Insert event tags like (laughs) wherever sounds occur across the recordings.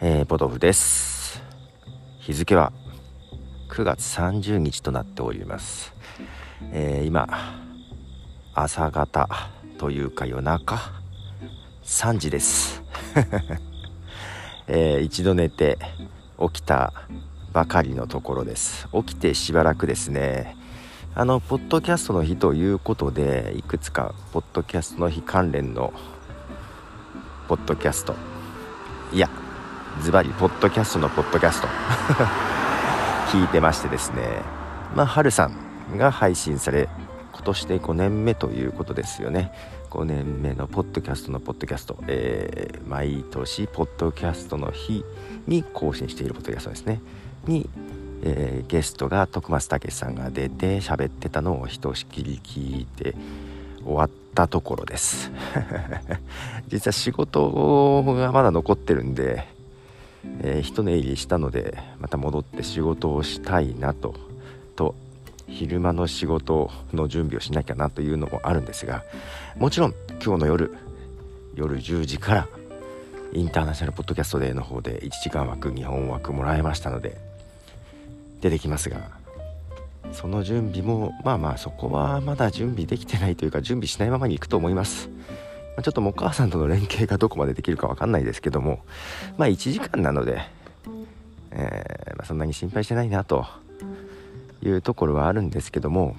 えー、ポトフです。日付は9月30日となっております、えー、今朝方というか夜中3時です、(laughs) えー、一度寝て起きたばかりのところです。起きてしばらくですね。あのポッドキャストの日ということでいくつかポッドキャストの日関連のポッドキャスト。いやズバリポッドキャストのポッドキャスト。(laughs) 聞いてましてですね。まあ春さんが配信され今年で5年目ということですよね。5年目のポッドキャストのポッドキャスト、えー、毎年ポッドキャストの日に更新しているポッドキャストですね。に、えー、ゲストが徳松武さんが出て喋ってたのをひとしきり聞いて終わったところです。(laughs) 実は仕事がまだ残ってるんでえー、一寝入りしたのでまた戻って仕事をしたいなと。と昼間の仕事の準備をしなきゃなというのもあるんですがもちろん今日の夜夜10時からインターナショナルポッドキャストデーの方で1時間枠2本枠もらいましたので出てきますがその準備もまあまあそこはまだ準備できてないというか準備しないままにいくと思います。まちょっとお母さんとの連携がどこまでできるか分かんないですけどもまあ1時間なので、えー、まあ、そんなに心配してないなというところはあるんですけども、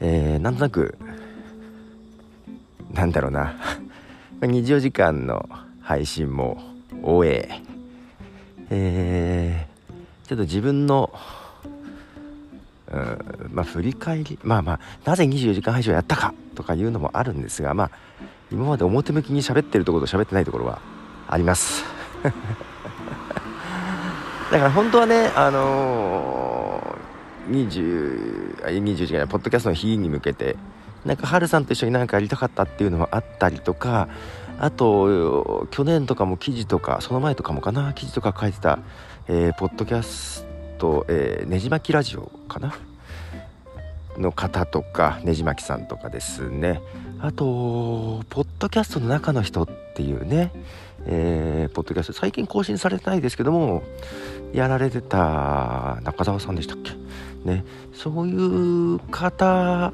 えー、なんとなくなんだろうな24時間の配信も終ええー、ちょっと自分のうんまあ、振り返りまあまあなぜ24時間配信をやったかとかいうのもあるんですがまあ今まで表向きに喋ってるところと喋ってないところはあります。(laughs) だから本当はねあのー、20, 20時間ポッドキャストの日に向けてなんか春さんと一緒に何かやりたかったっていうのもあったりとかあと去年とかも記事とかその前とかもかな記事とか書いてた、えー、ポッドキャスと、えー、ねじ巻きラジオかな？の方とかねじ巻きさんとかですね。あとポッドキャストの中の人っていうね、えー、ポッドキャスト最近更新されてないですけどもやられてた中澤さんでしたっけ？ね。そういう方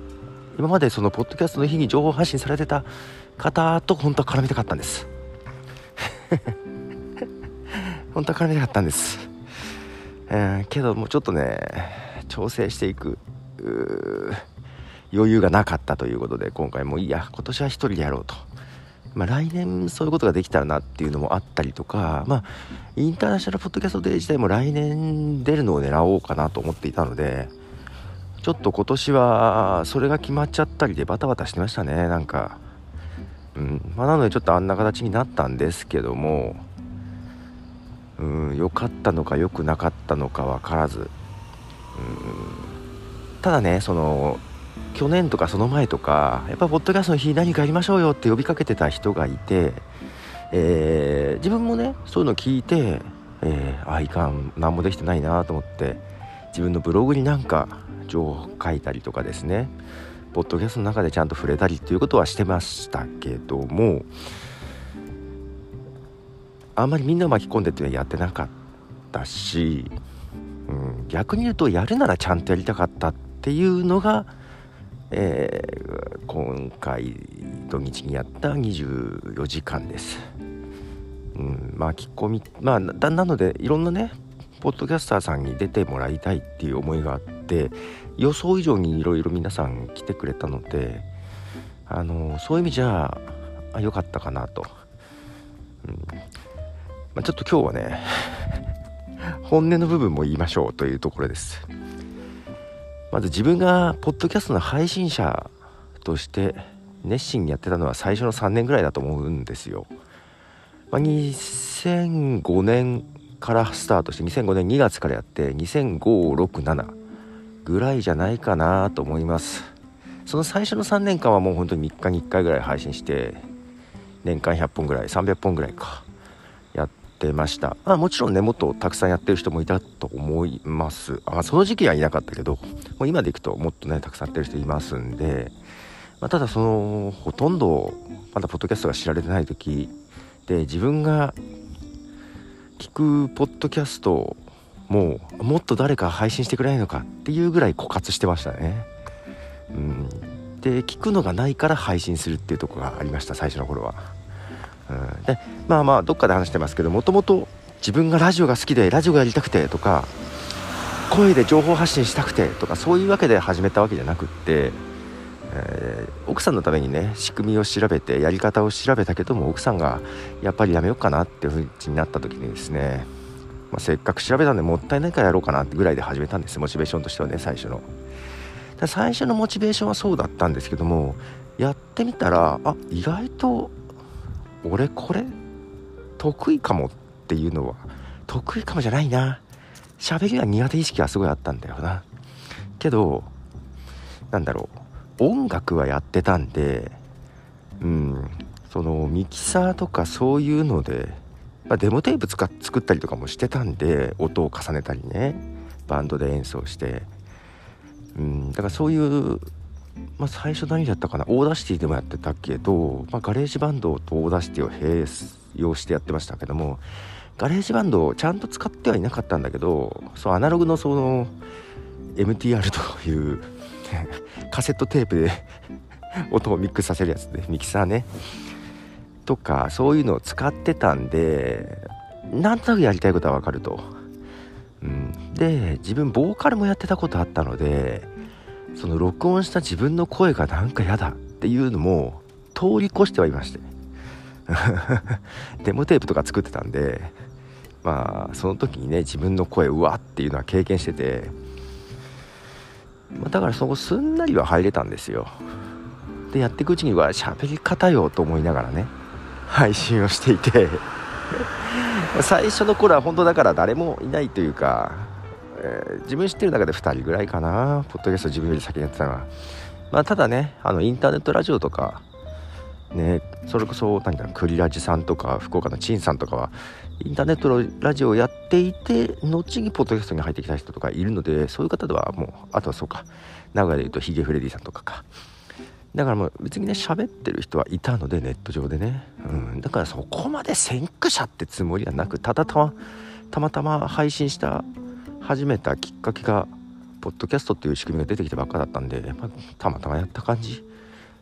今までそのポッドキャストの日に情報発信されてた方と本当は絡みたかったんです。(laughs) 本当は絡みたかったんです。えー、けどもうちょっとね調整していく余裕がなかったということで今回もいいや今年は1人でやろうと、まあ、来年そういうことができたらなっていうのもあったりとか、まあ、インターナショナルポッドキャストデー自体も来年出るのを狙おうかなと思っていたのでちょっと今年はそれが決まっちゃったりでバタバタしてましたねなんか、うんまあ、なのでちょっとあんな形になったんですけどもうん良かったのか良くなかったのか分からず。うん。ただねその去年とかその前とかやっぱポッドキャストの日何かやりましょうよって呼びかけてた人がいて、えー、自分もねそういうの聞いて、えー、あいかん何もできてないなと思って自分のブログになんか情報書いたりとかですねポッドキャストの中でちゃんと触れたりっていうことはしてましたけどもあんまりみんな巻き込んでってはやってなかったし、うん、逆に言うとやるならちゃんとやりたかったっていうのが、えー、今回土日にやった24時間です。うん、巻き込みまあななのでいろんなねポッドキャスターさんに出てもらいたいっていう思いがあって予想以上にいろいろ皆さん来てくれたのであのそういう意味じゃあ良かったかなと、うん、まあ、ちょっと今日はね (laughs) 本音の部分も言いましょうというところです。まず自分がポッドキャストの配信者として熱心にやってたのは最初の3年ぐらいだと思うんですよ、まあ、2005年からスタートして2005年2月からやって20567ぐらいじゃないかなと思います。その最初の3年間はもう本当に3日に1回ぐらい配信して年間100本ぐらい300本ぐらいか。ってましたあもちろんねもっとたくさんやってる人もいたと思いますあその時期はいなかったけどもう今でいくともっとねたくさんやってる人いますんで、まあ、ただそのほとんどまだポッドキャストが知られてない時で自分が聞くポッドキャストもうもっと誰か配信してくれないのかっていうぐらい枯渇してましたね。うん、で聞くのがないから配信するっていうとこがありました最初の頃は。うん、でまあまあどっかで話してますけどもともと自分がラジオが好きでラジオがやりたくてとか声で情報発信したくてとかそういうわけで始めたわけじゃなくって、えー、奥さんのためにね仕組みを調べてやり方を調べたけども奥さんがやっぱりやめようかなっていうふうになった時にですね、まあ、せっかく調べたんでもったいないからやろうかなってぐらいで始めたんですモチベーションとしてはね最初の。最初のモチベーションはそうだったんですけどもやってみたらあ意外と俺これ？得意かもっていうのは得意かもじゃないな。喋りは苦手意識はすごいあったんだよな。けどなんだろう。音楽はやってたんでうん。そのミキサーとかそういうので、まあ、デモテープ使っ作ったりとかもしてたんで音を重ねたりね。バンドで演奏して。うん。だからそういうまあ、最初何だったかな。 Audacity でもやってたけど、まあ、 GarageBand と Audacity を併用してやってましたけども GarageBand をちゃんと使ってはいなかったんだけどそうアナログのその MTR という (laughs) カセットテープで (laughs) 音をミックスさせるやつでミキサーね。とかそういうのを使ってたんでなんとなくやりたいことはわかると、うん、で自分ボーカルもやってたことあったのでその録音した自分の声がなんか嫌だっていうのも通り越してはいまして。(laughs) デモテープとか作ってたんでまあその時にね自分の声うわっていうのは経験してて、まあ、だからそこすんなりは入れたんですよ。でやっていくうちには喋り方よと思いながらね配信をしていて。(laughs) 最初の頃は本当だから誰もいないというか、えー、自分知ってる中で2人ぐらいかな。ポッドキャスト自分より先にやってたのは。まあただねあのインターネットラジオとかねそれこそ何だろクリラジさんとか福岡の陳さんとかはインターネットのラジオをやっていて後にポッドキャストに入ってきた人とかいるのでそういう方ではもうあとはそうか。名古屋でいうとヒゲフレディさんとかか。だからもう別にね喋ってる人はいたのでネット上でね、うん、だからそこまで先駆者ってつもりはなくただたまたま配信した始めたきっかけがポッドキャストっていう仕組みが出てきたばっかだったんで、まあ、たまたまやった感じ。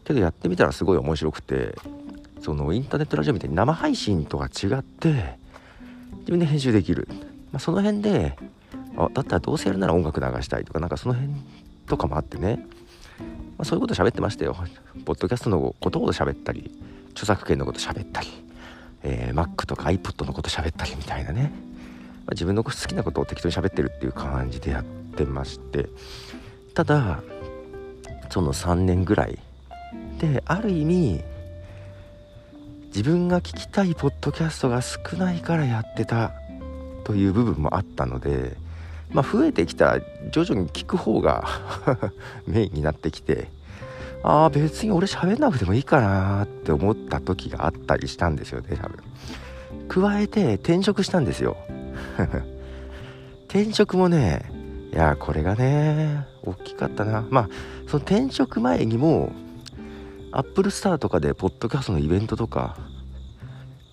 けどやってみたらすごい面白くてそのインターネットラジオみたいに生配信とは違って自分で編集できる、まあ、その辺であだったらどうせやるなら音楽流したいとかなんかその辺とかもあってね、まあ、そういうこと喋ってましたよ。ポッドキャストのことを喋ったり著作権のこと喋ったり、えー、Mac とか iPod のこと喋ったりみたいなね、あ、自分の好きなことを適当に喋ってるっていう感じでやってまして。ただその3年ぐらいである意味自分が聞きたいポッドキャストが少ないからやってたという部分もあったので、まあ、増えてきた徐々に聞く方が (laughs) メインになってきてああ別に俺喋んなくてもいいかなって思った時があったりしたんですよね多分。加えて転職したんですよ。(laughs) 転職もねいやこれがね大きかったな。まあその転職前にもアップルスターとかでポッドキャストのイベントとか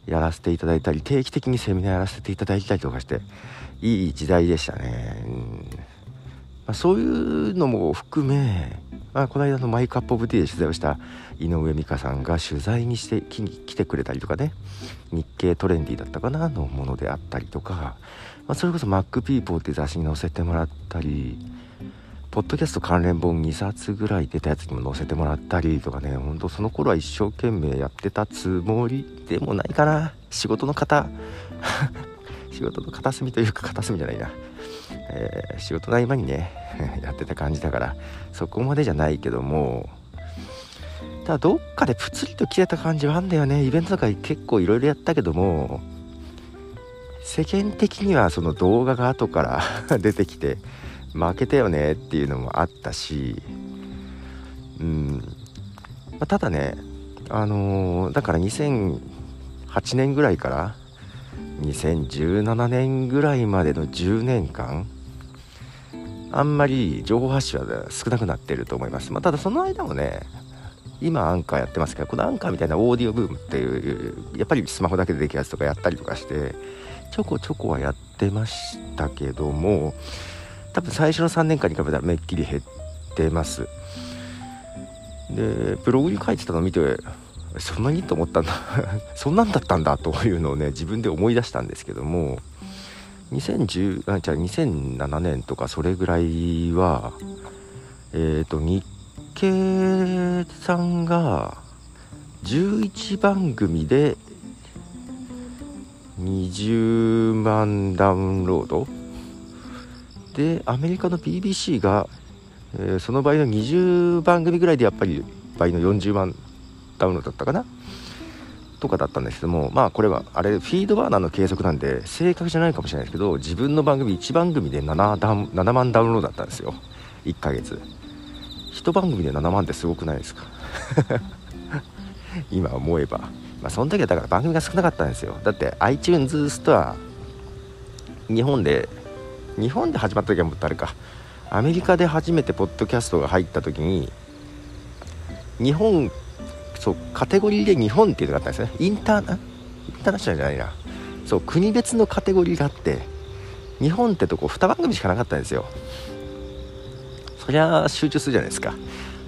やらせていただいたり定期的にセミナーやらせていただいたりとかしていい時代でしたね、うん。あ、そういうのも含め、まあ、この間のマイクアップオブティーで取材をした井上美香さんが取材にして来てくれたりとかね日経トレンディだったかなのものであったりとか、まあ、それこそマックピーポーって雑誌に載せてもらったりポッドキャスト関連本2冊ぐらい出たやつにも載せてもらったりとかねほんとその頃は一生懸命やってたつもりでもないかな。仕事の方 (laughs) 仕事の片隅というか片隅じゃないな、えー、仕事の合間にね (laughs) やってた感じだからそこまでじゃないけどもただどっかでプツリと切れた感じはあるんだよね。イベントとか結構いろいろやったけども世間的にはその動画が後から (laughs) 出てきて負けたよねっていうのもあったしうん、まあ、ただねあのー、だから2008年ぐらいから2017年ぐらいまでの10年間あんまり情報発信は少なくなってると思います、まあ、ただその間もね今アンカーやってますけどこのアンカーみたいなオーディオブームっていうやっぱりスマホだけでできるやつとかやったりとかしてちょこちょこはやってましたけども多分最初の3年間に比べたらめっきり減ってます。でブログに書いてたのを見てそんなにと思ったんだ。(laughs) そんなんだったんだというのをね自分で思い出したんですけども2010あじゃあ2007年とかそれぐらいはえっ、ー、と日経さんが11番組で20万ダウンロード。でアメリカの BBC が、えー、その場合の20番組ぐらいでやっぱり倍の40万ダウンロードだったかな？とかだったんですけどもまあこれはあれフィードバーナーの計測なんで正確じゃないかもしれないですけど自分の番組1番組で 7, ダ7万ダウンロードだったんですよ。1ヶ月。1番組で7万ってすごくないですか？(laughs) 今思えば。まあその時はだから番組が少なかったんですよ。だって iTunes ストア日本で日本で始まった時はもっとあれか。アメリカで初めてポッドキャストが入った時に日本そうカテゴリーで日本っていうのがあったんですね。インターインターナショナルじゃないな。そう国別のカテゴリーがあって日本ってとこ2番組しかなかったんですよ。そりゃ集中するじゃないですか。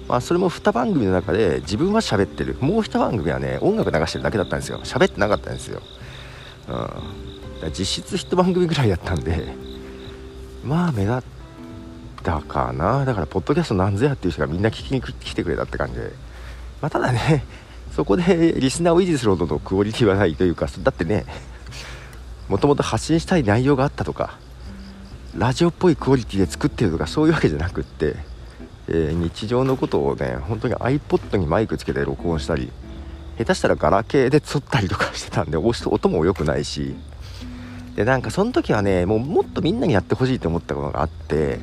まあそれも2番組の中で自分は喋ってる。もう1番組はね音楽流してるだけだったんですよ。喋ってなかったんですよ。うん。実質1番組ぐらいやったんでまあ目立ったかな。だからポッドキャストなんぞやっていう人がみんな聞きに来てくれたって感じで。まあただね (laughs) そこで (laughs) リスナーを維持するほどのクオリティはないというかだってねもともと発信したい内容があったとかラジオっぽいクオリティで作ってるとかそういうわけじゃなくって、えー、日常のことをね本当に iPod にマイクつけて録音したり下手したらガラケーで撮ったりとかしてたんで音も良くないしでなんかその時はねもうもっとみんなにやってほしいと思ったことがあって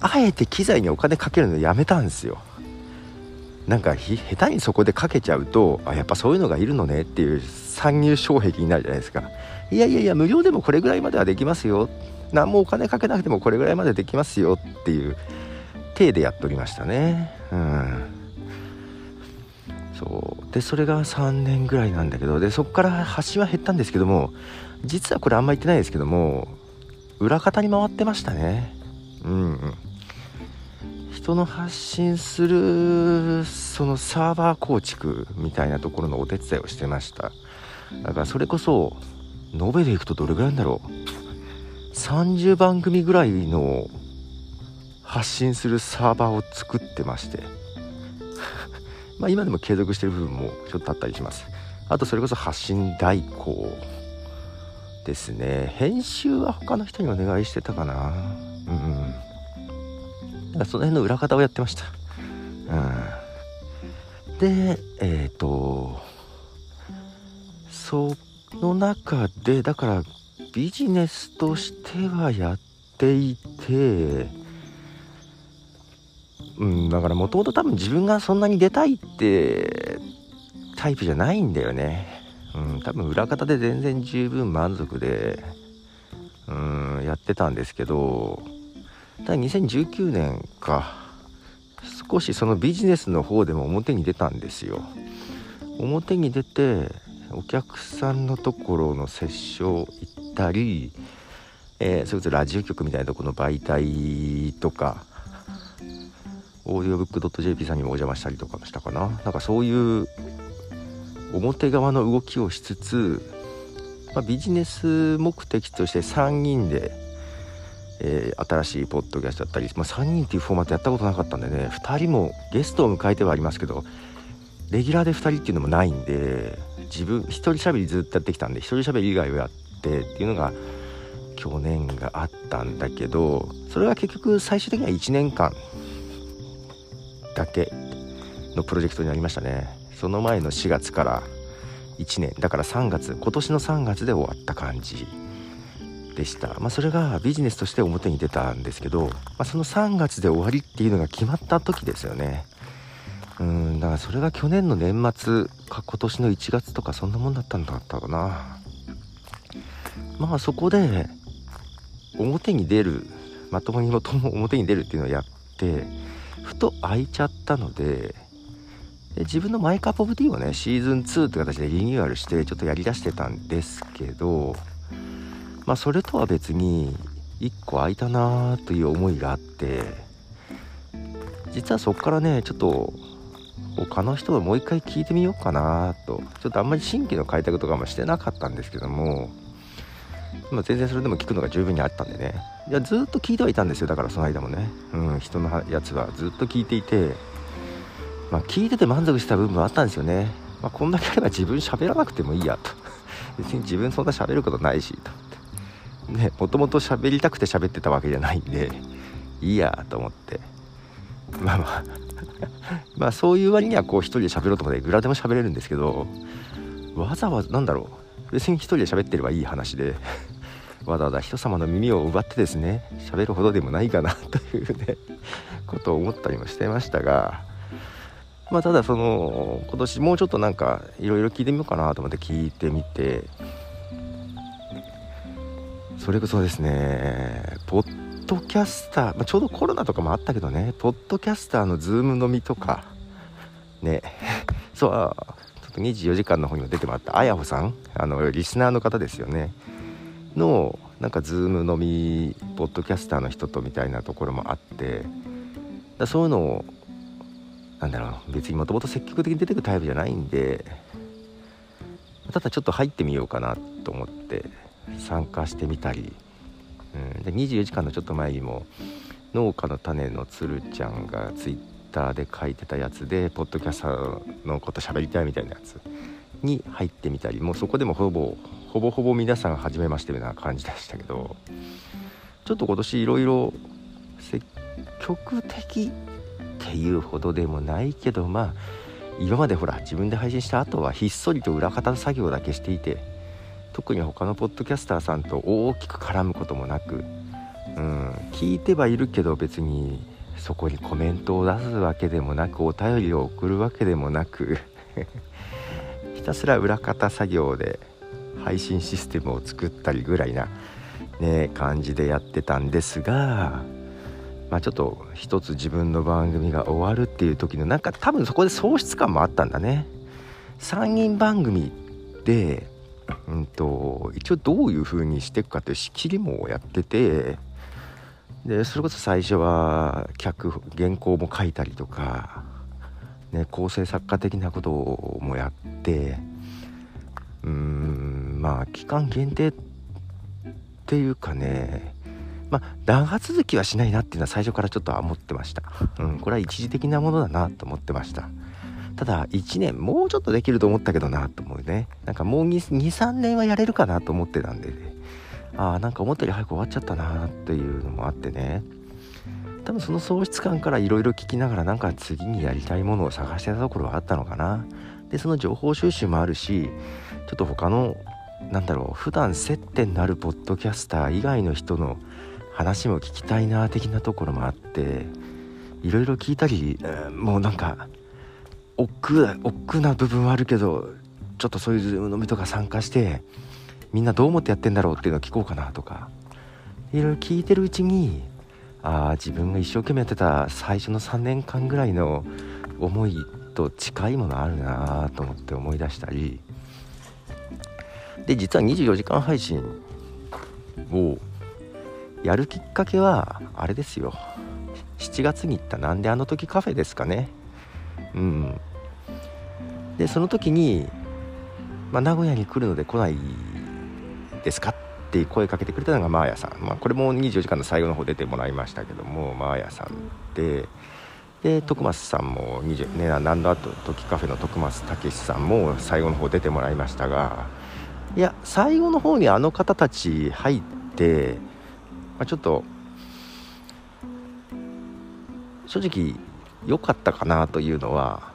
あえて機材にお金かけるのやめたんですよ。なんか下手にそこでかけちゃうとあやっぱそういうのがいるのねっていう参入障壁になるじゃないですか。いやいやいや無料でもこれぐらいまではできますよ。何もお金かけなくてもこれぐらいまでできますよっていう体でやっておりましたね。うん。そう。でそれが3年ぐらいなんだけどでそこから発信は減ったんですけども実はこれあんま言ってないですけども裏方に回ってましたね。うん、うん。人の発信するそのサーバー構築みたいなところのお手伝いをしてました。だからそれこそ延べでいくとどれぐらいなんだろう。30番組ぐらいの発信するサーバーを作ってまして。(laughs) まあ今でも継続してる部分もちょっとあったりします。あとそれこそ発信代行ですね。編集は他の人にお願いしてたかな。うん。その辺の裏方をやってました。うん、で、えっ、ー、と、その中で、だからビジネスとしてはやっていて、うん、だからもともと多分自分がそんなに出たいってタイプじゃないんだよね。うん、多分裏方で全然十分満足で、うん、やってたんですけど、だ2019年か。少しそのビジネスの方でも表に出たんですよ。表に出てお客さんのところの接触行ったり、えー、それこそラジオ局みたいなところの媒体とかオーディオブック .jp さんにもお邪魔したりとかしたかな。なんかそういう表側の動きをしつつ、まあ、ビジネス目的として3人でえー、新しいポッドキャストだったり、まあ、3人っていうフォーマットやったことなかったんでね2人もゲストを迎えてはありますけどレギュラーで2人っていうのもないんで自分一人喋りずっとやってきたんで一人喋り以外をやってっていうのが去年があったんだけどそれは結局最終的には1年間だけのプロジェクトになりましたね。その前の4月から1年だから3月今年の3月で終わった感じ。でした、まあ、それがビジネスとして表に出たんですけど、まあ、その3月で終わりっていうのが決まった時ですよね。うんだからそれが去年の年末か今年の1月とかそんなもんだったんだったかな。まあそこで表に出るまともに元も表に出るっていうのをやってふと空いちゃったのでで自分のマイカップオブティーをねシーズン2って形でリニューアルしてちょっとやりだしてたんですけどまあそれとは別に1個空いたなーという思いがあって実はそこからねちょっと他の人をもう一回聞いてみようかなとちょっとあんまり新規の開拓とかもしてなかったんですけども、ま、全然それでも聞くのが十分にあったんでね。いやずっと聞いてはいたんですよだからその間もね、うん、人のやつは。ずっと聞いていて、まあ、聞いてて満足した部分もあったんですよね、まあ、こんだけあれば自分喋らなくてもいいやと。別に自分そんな喋ることないしと。ねもともと喋りたくて喋ってたわけじゃないんでいいやと思って。まあまあ (laughs) まあそういう割にはこう一人で喋ろうと思っていくらでも喋れるんですけどわざわざなんだろう。別に一人で喋ってればいい話で (laughs) わざわざ人様の耳を奪ってですね喋るほどでもないかな (laughs) というねことを思ったりもしてましたがまあただその今年もうちょっとなんかいろいろ聞いてみようかなと思って聞いてみてそれこそですねポッドキャスター、まあ、ちょうどコロナとかもあったけどねポッドキャスターのズーム飲みとかね (laughs) そうちょっと24時間の方にも出てもらったあやほさんあのリスナーの方ですよね。のなんかズーム飲みポッドキャスターの人とみたいなところもあってだそういうのをなんだろう別にもともと積極的に出てくタイプじゃないんでただちょっと入ってみようかなと思って。参加してみたり。うん、で24時間のちょっと前にも農家の種のつるちゃんがツイッターで書いてたやつでポッドキャスターのこと喋りたいみたいなやつに入ってみたりもうそこでもほぼほぼほぼ皆さん初めましてみたいな感じでしたけどちょっと今年いろいろ積極的っていうほどでもないけどまあ今までほら自分で配信した後はひっそりと裏方の作業だけしていて特に他のポッドキャスターさんと大きく絡むこともなく、うん、聞いてはいるけど別にそこにコメントを出すわけでもなくお便りを送るわけでもなく (laughs) ひたすら裏方作業で配信システムを作ったりぐらいな、ね、感じでやってたんですが、まあ、ちょっと一つ自分の番組が終わるっていう時のなんか多分そこで喪失感もあったんだね。3人番組でうんと、一応どういう風にしていくかっていう仕切りもやっててでそれこそ最初は脚原稿も書いたりとか、ね、構成作家的なこともやってうーんまあ期間限定っていうかねまあ長続きはしないなっていうのは最初からちょっと思ってました、うん、これは一時的なものだなと思ってました。ただ1年もうちょっとできると思ったけどなと思うね。なんかもう23年はやれるかなと思ってたんで、ね、ああなんか思ったより早く終わっちゃったなっていうのもあってね。多分その喪失感からいろいろ聞きながらなんか次にやりたいものを探してたところはあったのかな。でその情報収集もあるしちょっと他のなんだろう普段接点になるポッドキャスター以外の人の話も聞きたいな的なところもあっていろいろ聞いたり、もうなんか億劫億劫な部分はあるけどちょっとそういうズーム飲みとか参加してみんなどう思ってやってんだろうっていうのを聞こうかなとかいろいろ聞いてるうちにああ自分が一生懸命やってた最初の3年間ぐらいの思いと近いものあるなと思って思い出したり。で実は24時間配信をやるきっかけはあれですよ。7月に行ったなんであの時カフェですかね。うん。でその時に、まあ、名古屋に来るので来ないですかって声かけてくれたのがマーヤさん、まあ、これも24時間の最後の方出てもらいましたけどもマーヤさんでで徳松さんも20、ね、なんだと時カフェの徳松武さんも最後の方出てもらいましたがいや最後の方にあの方たち入って、まあ、ちょっと正直良かったかなというのは、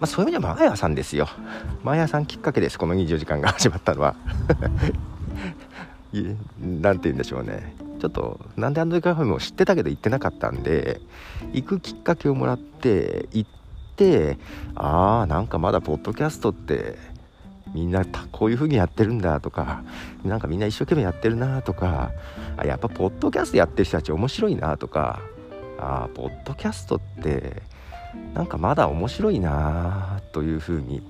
まあ、そういう意味ではマーヤさんですよ。マーヤさんきっかけですこの24時間が始まったのは。(laughs) 何て言うんでしょうね。ちょっとなんであの時カフェも知ってたけど行ってなかったんで行くきっかけをもらって行ってああなんかまだポッドキャストってみんなこういう風にやってるんだとかなんかみんな一生懸命やってるなとかあやっぱポッドキャストやってる人たち面白いなとかあポッドキャストってなんかまだ面白いなというふうに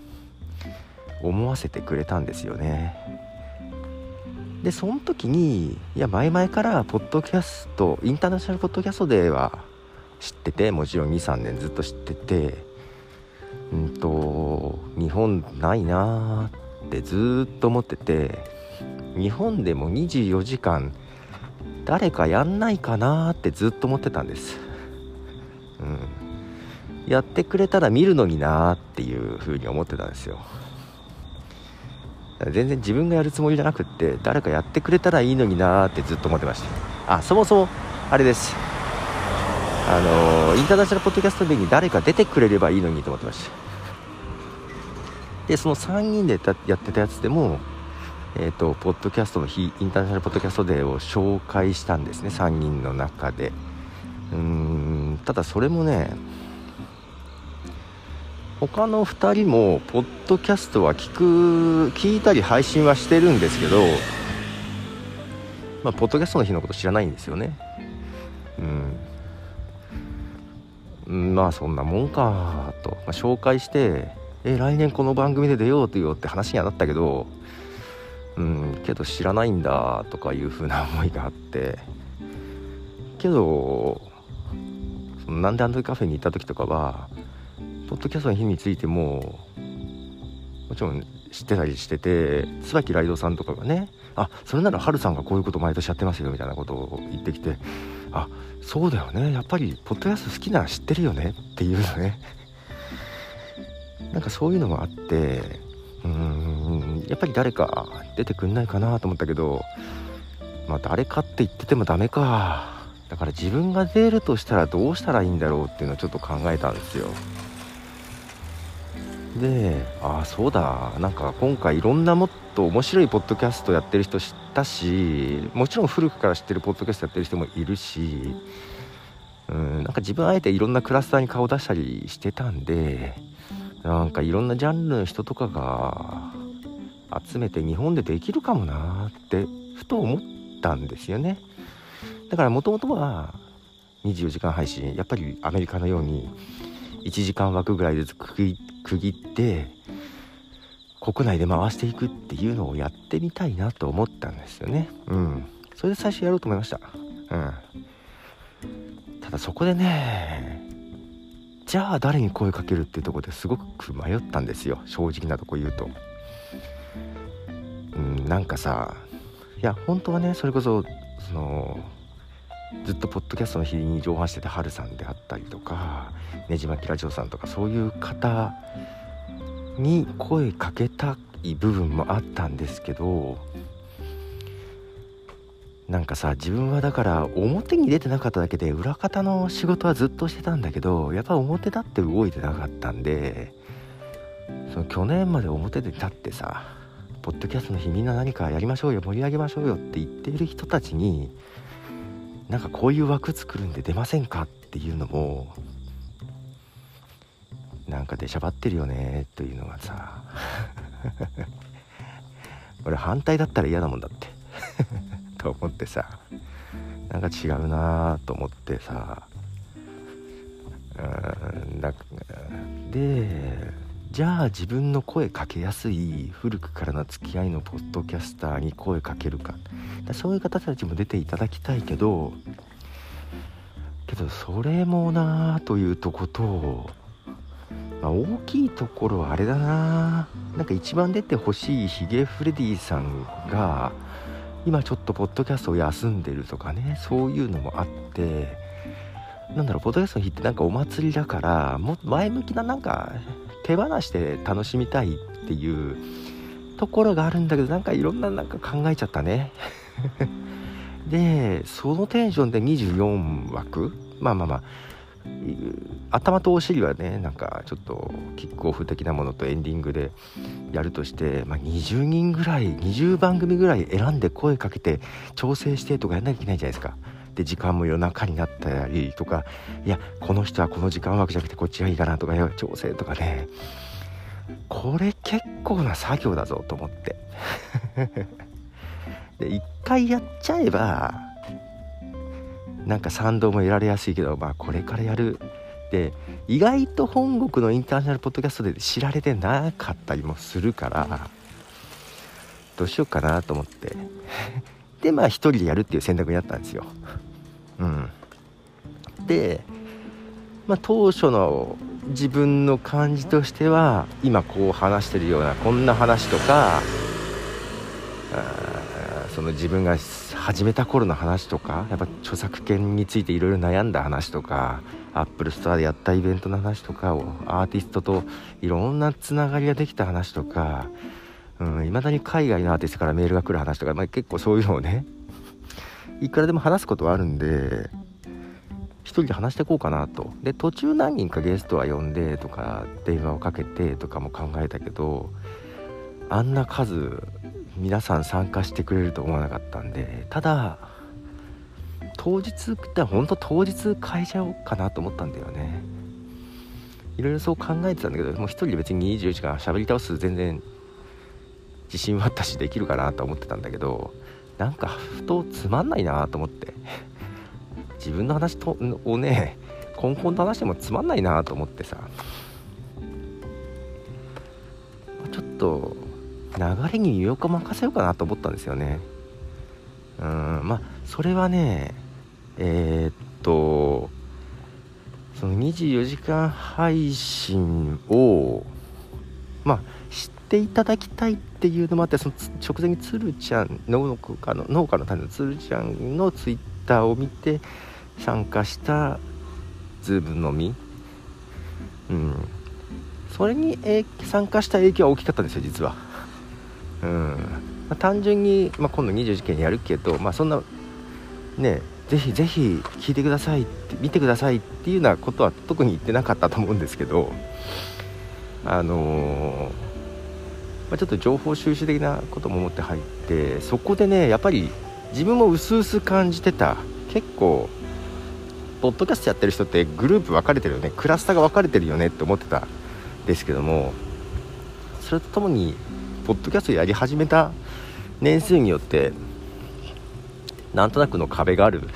思わせてくれたんですよね。でその時にいや前々からポッドキャストインターナショナルポッドキャストでは知っててもちろん23年ずっと知っててうんと日本ないなってずっと思ってて日本でも24時間誰かやんないかなってずっと思ってたんです、うん、やってくれたら見るのになっていう風に思ってたんですよ。全然自分がやるつもりじゃなくって誰かやってくれたらいいのになってずっと思ってました。あそもそもあれです。あのインターナショナルポッドキャストでに誰か出てくれればいいのにと思ってました。でその3人でやってたやつでもえーと、ポッドキャストの日インターナショナルポッドキャストデーを紹介したんですね3人の中で。うーんただそれもね他の2人もポッドキャストは聞く聞いたり配信はしてるんですけどまあポッドキャストの日のこと知らないんですよね。うん。まあそんなもんかと、まあ、紹介してえ来年この番組で出ようとよって話にはなったけどうんけど知らないんだとかいう風な思いがあって。けどそのなんであの時カフェに行った時とかはポッドキャストの日についてももちろん知ってたりしてて椿ライドさんとかがねあそれならハルさんがこういうこと毎年やってますよみたいなことを言ってきてあそうだよね。やっぱりポッドキャスト好きなら知ってるよね。っていうのね。なんかそういうのもあってうーんやっぱり誰か出てくんないかなと思ったけどまあ誰かって言っててもダメか。だから自分が出るとしたらどうしたらいいんだろうっていうのをちょっと考えたんですよ。でああそうだ。なんか今回いろんなもっと面白いポッドキャストやってる人知ったしもちろん古くから知ってるポッドキャストやってる人もいるしうんなんか自分あえていろんなクラスターに顔出したりしてたんでなんかいろんなジャンルの人とかが集めて日本でできるかもなってふと思ったんですよね。だからもともとは24時間配信やっぱりアメリカのように1時間枠ぐらいで区切って国内で回していくっていうのをやってみたいなと思ったんですよね。うん。それで最初やろうと思いました。うん。ただそこでねじゃあ誰に声かけるっていうとこですごく迷ったんですよ。正直なとこ言うと。うんなんかさいや本当はねそれこそそのずっとポッドキャストの日に上半してたハルさんであったりとかねじまきラジオさんとかそういう方に声かけたい部分もあったんですけどなんかさ自分はだから表に出てなかっただけで裏方の仕事はずっとしてたんだけどやっぱ表立って動いてなかったんでその去年まで表で立ってさポッドキャストの日みんな何かやりましょうよ盛り上げましょうよって言っている人たちになんかこういう枠作るんで出ませんか？っていうのもなんか出しゃばってるよねというのがさ。(laughs) 俺反対だったら嫌なもんだって。(laughs) と思ってさ。なんか違うなと思ってさ。うんだでじゃあ自分の声かけやすい古くからの付き合いのポッドキャスターに声かけるか。そういう方たちも出ていただきたいけどけどそれもなあというとこと、まあ、大きいところはあれだな。なんか一番出てほしいヒゲフレディさんが今ちょっとポッドキャストを休んでるとかねそういうのもあってなんだろうポッドキャストの日ってなんかお祭りだからも前向きななんか手放して楽しみたいっていうところがあるんだけどなんかいろんななんか考えちゃったね。(laughs) でそのテンションで24枠。まあまあまあ。頭とお尻はねなんかちょっとキックオフ的なものとエンディングでやるとして、まあ、20人ぐらい20番組ぐらい選んで声かけて調整してとかやんなきゃいけないじゃないですか。で時間も夜中になったりとかいやこの人はこの時間枠じゃなくてこっちがいいかなとか調整とかね。これ結構な作業だぞと思って。(laughs) で一回やっちゃえばなんか賛同も得られやすいけどまあこれからやる。で意外と本国のインターナショナルポッドキャストで知られてなかったりもするからどうしようかなと思って。でまあ一人でやるっていう選択になったんですよ。うん、で、まあ、当初の自分の感じとしては今こう話してるようなこんな話とかその自分が始めた頃の話とかやっぱ著作権についていろいろ悩んだ話とか Apple Store でやったイベントの話とかをアーティストといろんなつながりができた話とかいま、うん、だに海外のアーティストからメールが来る話とか、まあ、結構そういうのをねいくらでも話すことはあるんで一人で話していこうかなと。で途中何人かゲストは呼んでとか電話をかけてとかも考えたけどあんな数皆さん参加してくれると思わなかったんでただ当日って本当当日変えちゃおうかなと思ったんだよね。いろいろそう考えてたんだけどもう一人で別に24時間喋り倒す全然自信はあったしできるかなと思ってたんだけどなんかふとつまんないなと思って。自分の話とをね根本と話してもつまんないなと思ってさ。ちょっと流れに身を任せようかなと思ったんですよね。うんまあそれはねえー、っとその24時間配信をまあっていただきたいっていうのもあってその直前に鶴ちゃん農家の農家の種の鶴ちゃんのツイッターを見て参加したズームのみ、うん、それに参加した影響は大きかったんですよ実は、うん。まあ、単純に、まあ、今度20時件やるけど、まあ、そんなねぜひぜひ聞いてくださいって見てくださいっていうようなことは特に言ってなかったと思うんですけどあのー、まあ、ちょっと情報収集的なことも思って入ってそこでねやっぱり自分も薄々感じてた。結構ポッドキャストやってる人ってグループ分かれてるよね。クラスターが分かれてるよねって思ってた。んですけどもそれとともにポッドキャストやり始めた年数によってなんとなくの壁がある。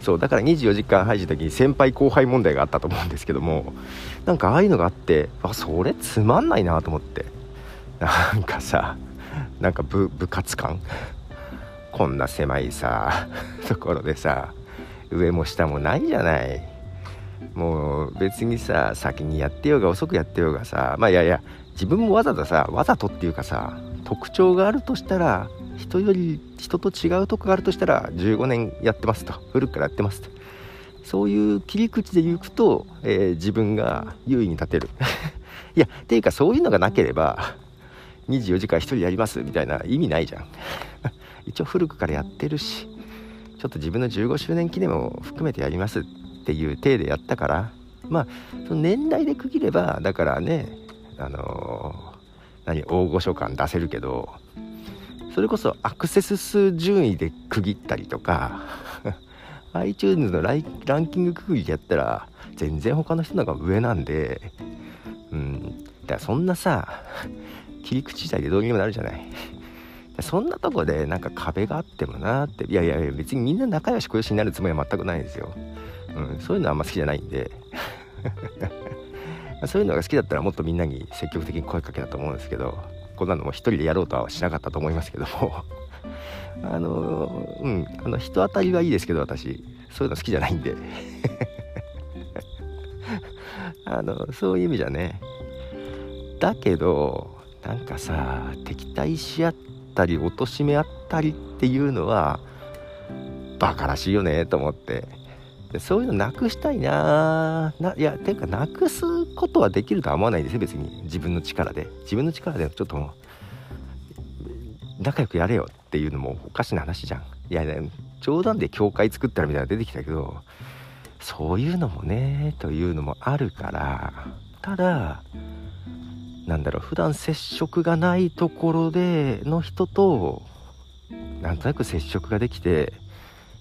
そうだから24時間配信の時に先輩後輩問題があったと思うんですけどもなんかああいうのがあってあそれつまんないなと思って。なんかさなんか部活感？こんな狭いさところでさ上も下もないじゃない。もう別にさ先にやってようが遅くやってようがさまあいやいや自分もわざとさわざとっていうかさ特徴があるとしたら人より人と違うとこがあるとしたら15年やってますと。古くからやってますと。そういう切り口で言うと、えー、自分が優位に立てる。(laughs) いやっていうかそういうのがなければ24時間1人やりますみたいな意味ないじゃん。(laughs) 一応古くからやってるしちょっと自分の15周年記念も含めてやりますっていう体でやったからまあその年代で区切ればだからねあのー、何大御所感出せるけどそれこそアクセス数順位で区切ったりとか (laughs) iTunes のランキング区切りやったら全然他の人の方が上なんでうんだからそんなさ切り口自体でどうにもなるじゃない。(laughs) そんなとこでなんか壁があってもなって。いやいやいや別にみんな仲良し小良しになるつもりは全くないんですよ、うん、そういうのはあんま好きじゃないんで。(laughs) そういうのが好きだったらもっとみんなに積極的に声かけたと思うんですけどこんなのも一人でやろうとはしなかったと思いますけども。(laughs) あのうんあの人当たりはいいですけど私。そういうの好きじゃないんで。あのそういう意味じゃね。だけどなんかさ敵対し合ったり貶め合ったりっていうのはバカらしいよねと思って。でそういうのなくしたいな。ないやていうかなくすことはできるとは思わないですよ別に。自分の力で。自分の力でちょっともう仲良くやれよっていうのもおかしな話じゃん。いや、ね、冗談で教会作ったらみたいなの出てきたけどそういうのもねというのもあるから。ただなんだろう普段接触がないところでの人となんとなく接触ができて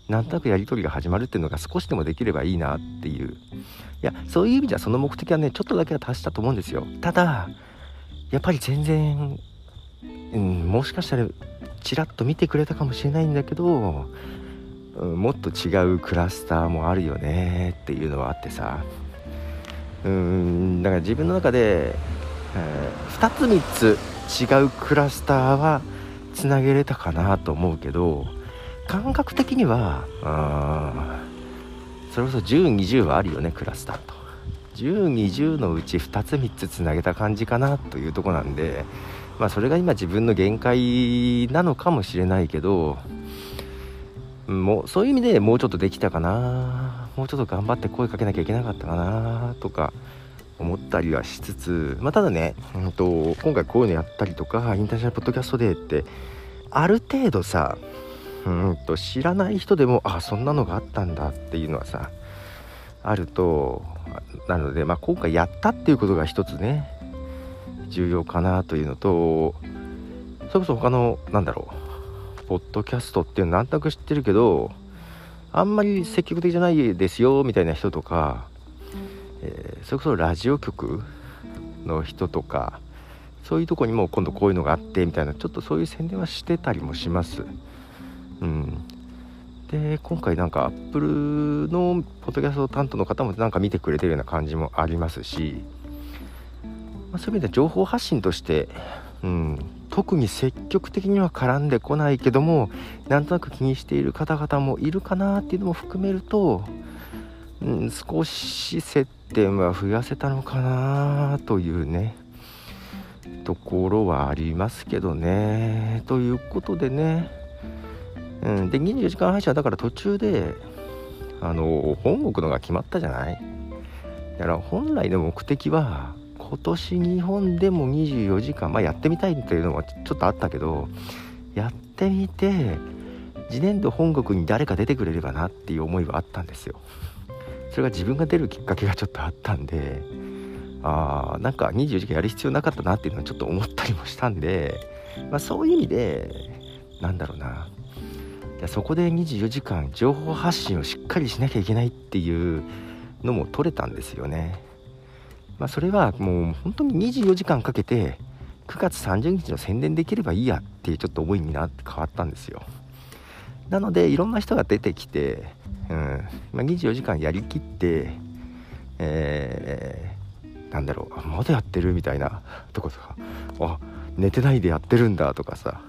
なんとなくやり取りが始まるっていうのが少しでもできればいいなっていう。いやそういう意味じゃその目的はねちょっとだけは達したと思うんですよ。ただやっぱり全然、うん、もしかしたらちらっと見てくれたかもしれないんだけど、うん、もっと違うクラスターもあるよねっていうのはあってさ。うんだから自分の中で、えー、2つ3つ違うクラスターはつなげれたかなと思うけど感覚的にはあそれこそ1020はあるよねクラスターと。1020のうち2つ3つつなげた感じかなというとこなんでまあそれが今自分の限界なのかもしれないけどもうそういう意味でもうちょっとできたかな。もうちょっと頑張って声かけなきゃいけなかったかなとか思ったりはしつつ、まあ、ただね、うんと、今回こういうのやったりとかインターナショナルポッドキャストデーってある程度さうんと知らない人でもあそんなのがあったんだっていうのはさあるとなので、まあ、今回やったっていうことが一つね重要かなというのとそれこそ他のなんだろうポッドキャストっていうのなんとなく知ってるけどあんまり積極的じゃないですよみたいな人とか、えー、それこそラジオ局の人とかそういうとこにも今度こういうのがあってみたいなちょっとそういう宣伝はしてたりもします。うん。で今回なんかアップルのポッドキャスト担当の方もなんか見てくれてるような感じもありますし、まあ、そういう意味では情報発信として、うん、特に積極的には絡んでこないけどもなんとなく気にしている方々もいるかなっていうのも含めると、うん、少し接点は増やせたのかなというねところはありますけどね。ということでねうん、で24時間配信はだから途中であの本国のが決まったじゃない？だから本来の目的は今年日本でも24時間、まあ、やってみたいっていうのはちょっとあったけどやってみて次年度本国に誰か出てくれればなっていう思いはあったんですよ。それが自分が出るきっかけがちょっとあったんであーなんか24時間やる必要なかったなっていうのはちょっと思ったりもしたんで、まあ、そういう意味でなんだろうなそこで24時間情報発信をしっかりしなきゃいけないっていうのも取れたんですよね。まあ、それはもう本当に24時間かけて9月30日の宣伝できればいいやっていうちょっと思いになって変わったんですよ。なのでいろんな人が出てきて、うん。まあ、24時間やりきって、えー、なんだろうまだやってるみたいなとことかあ寝てないでやってるんだとかさ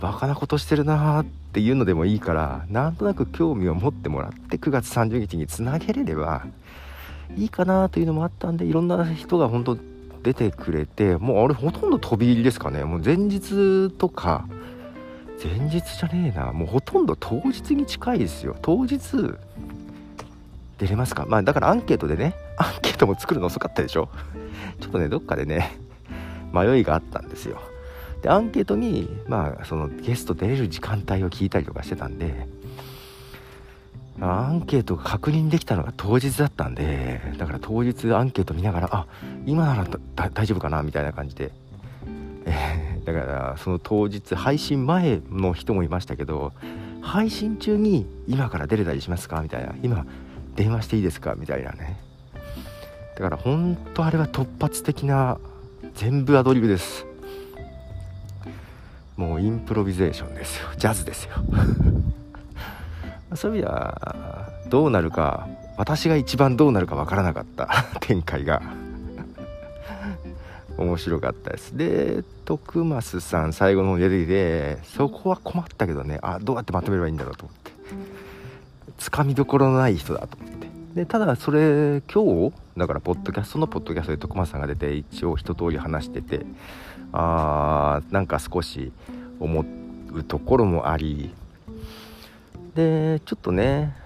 バカなことしてるなーっていうのでもいいからなんとなく興味を持ってもらって9月30日につなげれればいいかなというのもあったんでいろんな人が本当出てくれてもうあれほとんど飛び入りですかね。もう前日とか前日じゃねえな。もうほとんど当日に近いですよ。当日出れますか？まあだからアンケートでね (laughs) アンケートも作るの遅かったでしょ？(laughs) ちょっとねどっかでね迷いがあったんですよ。でアンケートにまあそのゲスト出れる時間帯を聞いたりとかしてたんでアンケートが確認できたのが当日だったんでだから当日アンケート見ながらあ今なら大丈夫かな？みたいな感じで、だからその当日配信前の人もいましたけど配信中に今から出れたりしますかみたいな。今電話していいですかみたいなね。だから本当あれは突発的な全部アドリブです。もうインプロビゼーションですよ。ジャズですよ。(laughs) そういう意味ではどうなるか私が一番どうなるかわからなかった (laughs) 展開が。面白かったです。で徳増さん最後の方出てきてそこは困ったけどねあどうやってまとめればいいんだろうと思って。つかみどころのない人だと思って。でただそれ今日だからポッドキャストのポッドキャストで徳松さんが出て一応一通り話しててあーなんか少し思うところもあり。でちょっとね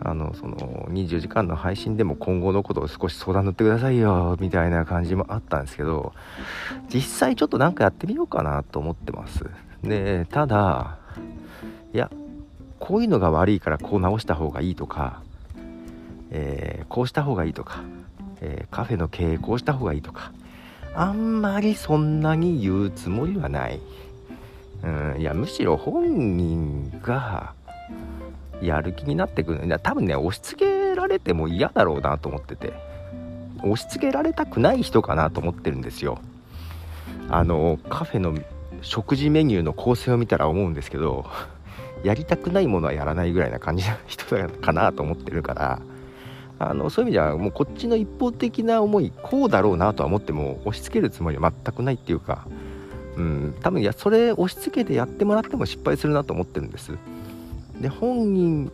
あのその24時間の配信でも今後のことを少し相談乗ってくださいよみたいな感じもあったんですけど実際ちょっとなんかやってみようかなと思ってますでただいやこういうのが悪いからこう直した方がいいとか、えー、こうした方がいいとか、えー、カフェの経営こうした方がいいとかあんまりそんなに言うつもりはない。うん、いや、むしろ本人がやる気になってくる。いや、多分ね、押し付けられても嫌だろうなと思ってて。押し付けられたくない人かなと思ってるんですよ。あの、カフェの食事メニューの構成を見たら思うんですけど、やりたくないものはやらないぐらいな感じの人かなと思ってるから、あのそういう意味ではもうこっちの一方的な思いこうだろうなとは思っても押し付けるつもりは全くないっていうか、うん、多分いやそれ押し付けてやってもらっても失敗するなと思ってるんですで本人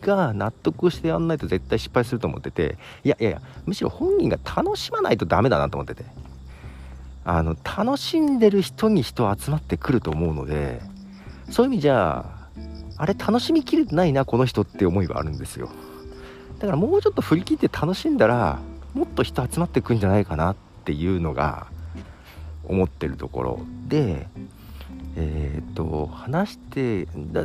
が納得してやんないと絶対失敗すると思ってていやいやいやむしろ本人が楽しまないとダメだなと思ってて。あの楽しんでる人に人集まってくると思うのでそういう意味じゃああれ楽しみきれてないなこの人って思いはあるんですよ。だからもうちょっと振り切って楽しんだらもっと人集まってくんじゃないかなっていうのが思ってるところでえっ、と話してだ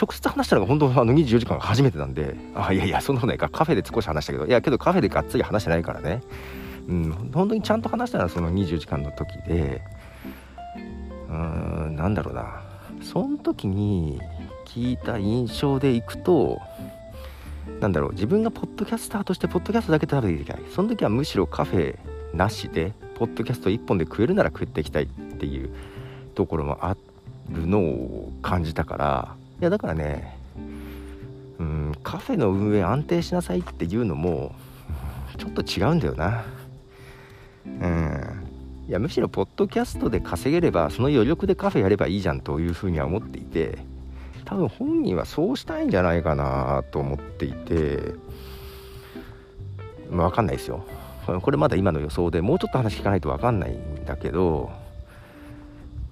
直接話したのが本当あの24時間が初めてなんであいやいやそんなことないか。カフェで少し話したけど。いやけどカフェでがっつり話してないからね。うん。本当にちゃんと話したのはその24時間の時で。うーんなんだろうな。その時に聞いた印象でいくとなんだろう。自分がポッドキャスターとしてポッドキャストだけ食べていきたい。その時はむしろカフェなしでポッドキャスト1本で食えるなら食っていきたいっていうところもあるのを感じたからいやだからねうんカフェの運営安定しなさいっていうのもちょっと違うんだよな。うん。いやむしろポッドキャストで稼げればその余力でカフェやればいいじゃんというふうには思っていて多分本人はそうしたいんじゃないかなと思っていて、まあ、分かんないですよ。これまだ今の予想でもうちょっと話聞かないと分かんないんだけど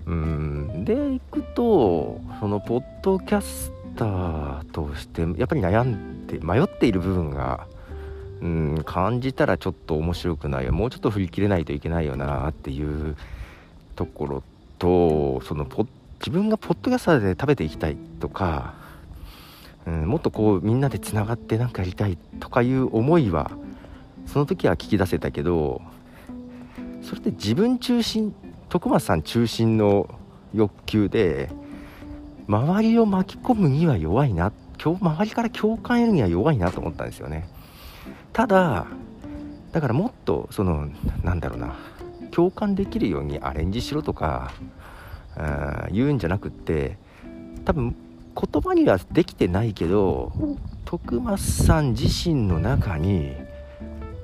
うん。でいくとそのポッドキャスターとしてやっぱり悩んで迷っている部分がうん感じたらちょっと面白くないよもうちょっと振り切れないといけないよなっていうところとそのポ自分がポッドキャスターで食べていきたいとか、うん、もっとこうみんなでつながって何かやりたいとかいう思いはその時は聞き出せたけどそれって自分中心徳松さん中心の欲求で周りを巻き込むには弱いな周りから共感得るには弱いなと思ったんですよね。ただだからもっとそのなんだろうな共感できるようにアレンジしろとか言うんじゃなくって多分言葉にはできてないけど徳松さん自身の中に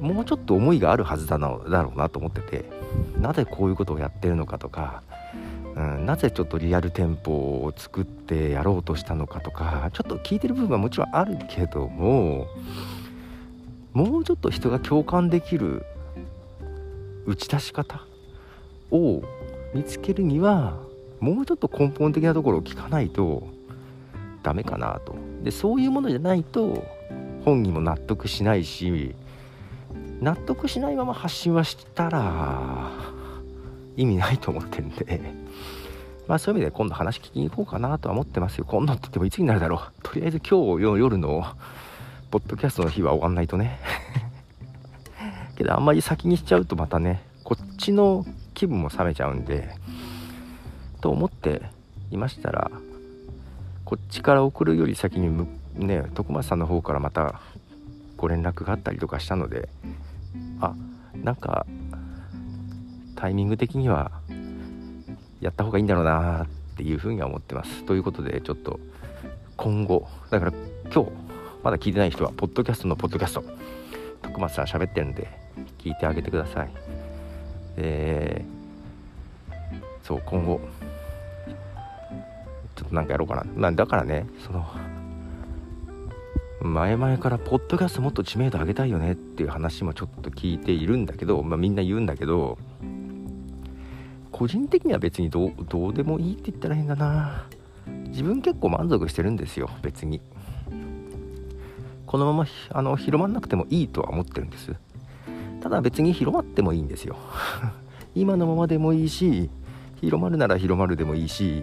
もうちょっと思いがあるはずだのだろうなと思っててなぜこういうことをやってるのかとか、うん、なぜちょっとリアル店舗を作ってやろうとしたのかとかちょっと聞いてる部分はもちろんあるけどももうちょっと人が共感できる打ち出し方を見つけるにはもうちょっと根本的なところを聞かないとダメかなと。でそういうものじゃないと本人も納得しないし納得しないまま発信はしたら意味ないと思ってるんで。まあそういう意味で今度話聞きに行こうかなとは思ってますよ。今度って言ってもいつになるだろう。とりあえず今日夜のポッドキャストの日は終わんないとね。けどあんまり先にしちゃうとまたねこっちの気分も冷めちゃうんで。と思っていましたらこっちから送るより先にね徳松さんの方からまたご連絡があったりとかしたのであなんかタイミング的にはやった方がいいんだろうなっていうふうには思ってますということでちょっと今後だから今日まだ聞いてない人は、ポッドキャストのポッドキャスト、徳松さん喋ってるんで、聞いてあげてください。で、そう、今後、ちょっとなんかやろうかな。だからね、その、前々からポッドキャストもっと知名度上げたいよねっていう話もちょっと聞いているんだけど、まあ、みんな言うんだけど個人的には別にどうどうでもいいって言ったら変だな。自分結構満足してるんですよ別に。このままあの広まんなくてもいいとは思ってるんです。ただ別に広まってもいいんですよ。(laughs) 今のままでもいいし広まるなら広まるでもいいし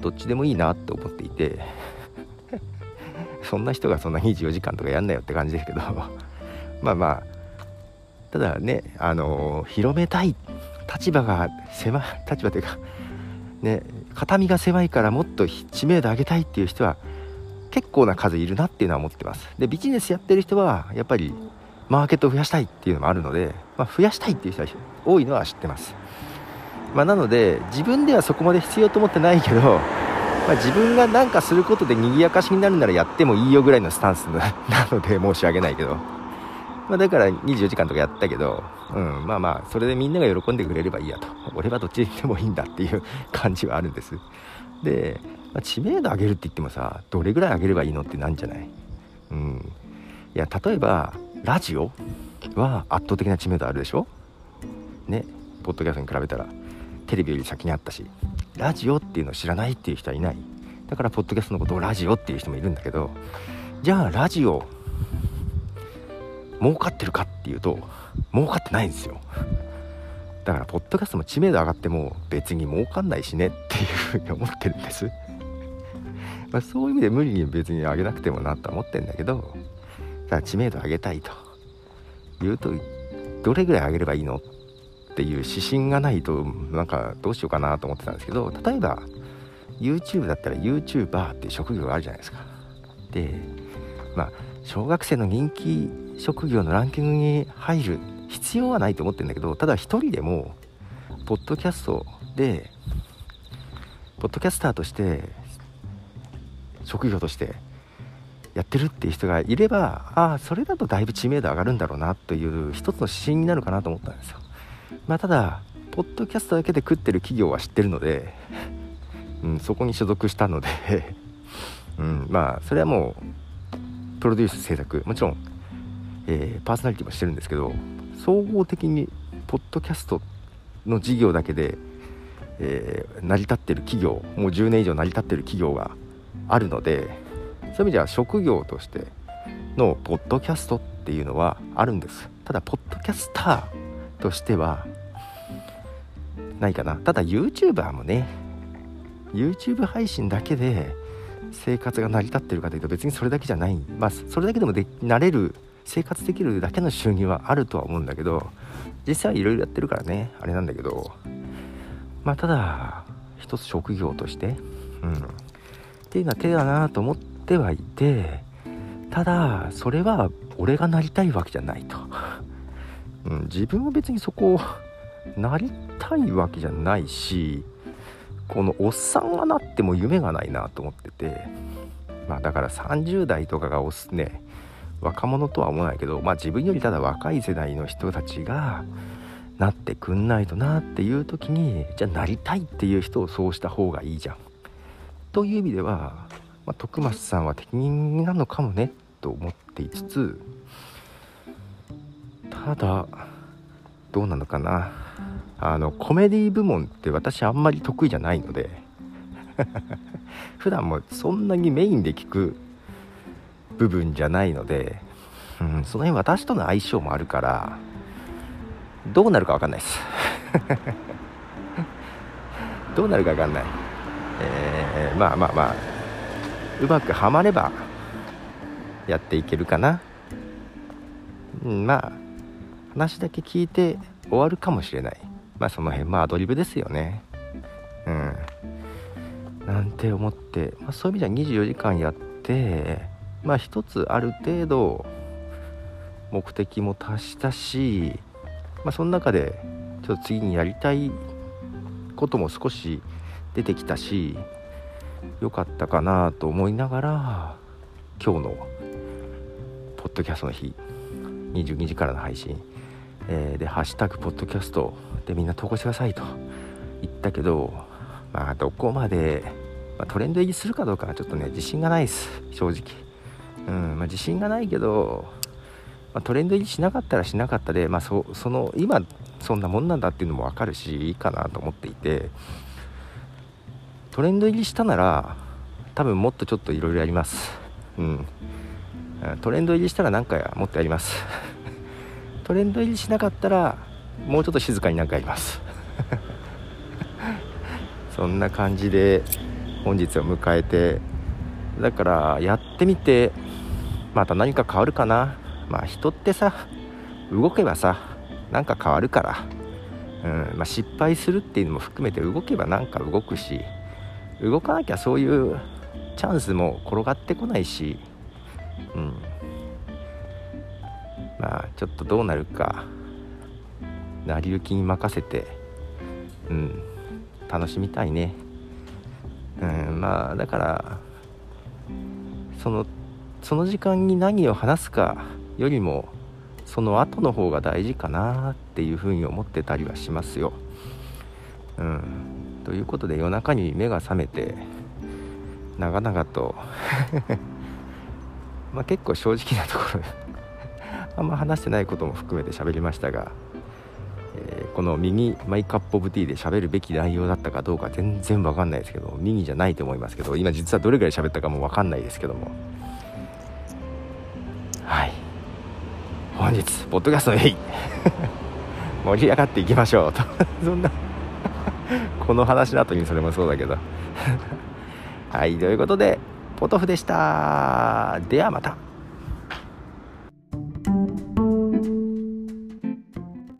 どっちでもいいなって思っていて。そんな人がそんな24時間とかやんなよって感じですけど。(laughs) まあまあただねあの広めたい立場が狭い立場というかね肩身が狭いからもっと知名度上げたいっていう人は結構な数いるなっていうのは思ってます。でビジネスやってる人はやっぱりマーケットを増やしたいっていうのもあるので、まあ、増やしたいっていう人は多いのは知ってます、まあ、なので自分ではそこまで必要と思ってないけどまあ、自分が何かすることで賑やかしになるならやってもいいよぐらいのスタンスな (laughs) ので申し訳ないけど、まあ、だから24時間とかやったけど、うん、まあまあそれでみんなが喜んでくれればいいやと。俺はどっちでもいいんだっていう感じはあるんです。で、まあ、知名度上げるって言ってもさどれぐらい上げればいいのってなんじゃない？うん。いや例えばラジオは圧倒的な知名度あるでしょ？ねポッドキャストに比べたら。テレビより先にあったし。ラジオっていうのを知らないっていう人はいない。だからポッドキャストのことをラジオっていう人もいるんだけどじゃあラジオ儲かってるかっていうと儲かってないんですよ。だからポッドキャストも知名度上がっても別に儲かんないしねっていうふうに思ってるんです。まあそういう意味で無理に別に上げなくてもなとは思ってるんだけどただ知名度上げたいと言うとどれぐらい上げればいいのっていう指針がないとなんかどうしようかなと思ってたんですけど例えば YouTube だったら YouTuber っていう職業があるじゃないですか。でまあ小学生の人気職業のランキングに入る必要はないと思ってるんだけどただ一人でもポッドキャストでポッドキャスターとして職業としてやってるっていう人がいればああそれだとだいぶ知名度上がるんだろうなという一つの指針になるかなと思ったんですよ。まあ、ただポッドキャストだけで食ってる企業は知ってるので、(laughs) うん、そこに所属したので (laughs) うん、まあそれはもうプロデュース制作もちろん、えー、パーソナリティもしてるんですけど総合的にポッドキャストの事業だけで、えー、成り立ってる企業もう10年以上成り立ってる企業があるのでそういう意味では職業としてのポッドキャストっていうのはあるんです。ただポッドキャスターとしてはないかな。ただ YouTuber もね YouTube 配信だけで生活が成り立ってるかというと別にそれだけじゃない。まあそれだけでもでなれる生活できるだけの収入はあるとは思うんだけど実際はいろいろやってるからね。あれなんだけど。まあただ一つ職業としてうん。っていうのは手だなと思ってはいてただそれは俺がなりたいわけじゃないと。うん、自分は別にそこを (laughs) なりたいわけじゃないしこのおっさんがなっても夢がないなと思っててまあだから30代とかがおすね若者とは思わないけどまあ自分よりただ若い世代の人たちがなってくんないとなっていう時にじゃあなりたいっていう人をそうした方がいいじゃん。という意味では、まあ、徳松さんは適任なのかもねと思っていつつただどうなのかな。あのコメディ部門って私あんまり得意じゃないので。(laughs) 普段もそんなにメインで聞く部分じゃないので、うん、その辺私との相性もあるからどうなるか分かんないです。(laughs) どうなるか分かんない、えー、まあまあまあうまくはまればやっていけるかな、うん、まあ話だけ聞いて終わるかもしれない。まあその辺まあアドリブですよね。うん。なんて思って、まあ、そういう意味では24時間やってまあ一つある程度目的も達したしまあその中でちょっと次にやりたいことも少し出てきたし良かったかなと思いながら今日のポッドキャストの日22時からの配信。えー、で「ハッシュタグポッドキャスト」でみんな投稿してくださいと言ったけどまあどこまで、まあ、トレンド入りするかどうかはちょっとね自信がないです。正直。うんまあ、自信がないけど、まあ、トレンド入りしなかったらしなかったで、まあそ、その今そんなもんなんだっていうのも分かるしいいかなと思っていて。トレンド入りしたなら多分もっとちょっといろいろやります。うん。トレンド入りしたら何かもっとやります。トレンド入りしなかったらもうちょっと静かになんかやります。(laughs) そんな感じで本日を迎えてだからやってみてまた何か変わるかな。まあ人ってさ動けばさなんか変わるから、うんまあ、失敗するっていうのも含めて動けばなんか動くし動かなきゃそういうチャンスも転がってこないし、うん、あちょっとどうなるか成り行きに任せてうん楽しみたいねうんまあだからそのその時間に何を話すかよりもその後の方が大事かなっていうふうに思ってたりはしますよ。うん、ということで夜中に目が覚めて長々と (laughs) まあ結構正直なところあんま話してないことも含めて喋りましたが、えー、この右マイカップオブティーで喋るべき内容だったかどうか全然わかんないですけど右じゃないと思いますけど今実はどれぐらい喋ったかもわかんないですけども。はい。本日ポッドキャストへ (laughs) 盛り上がっていきましょう。と (laughs) そんなこの話の後にそれもそうだけど。(laughs) はいということでポトフでした。ではまた。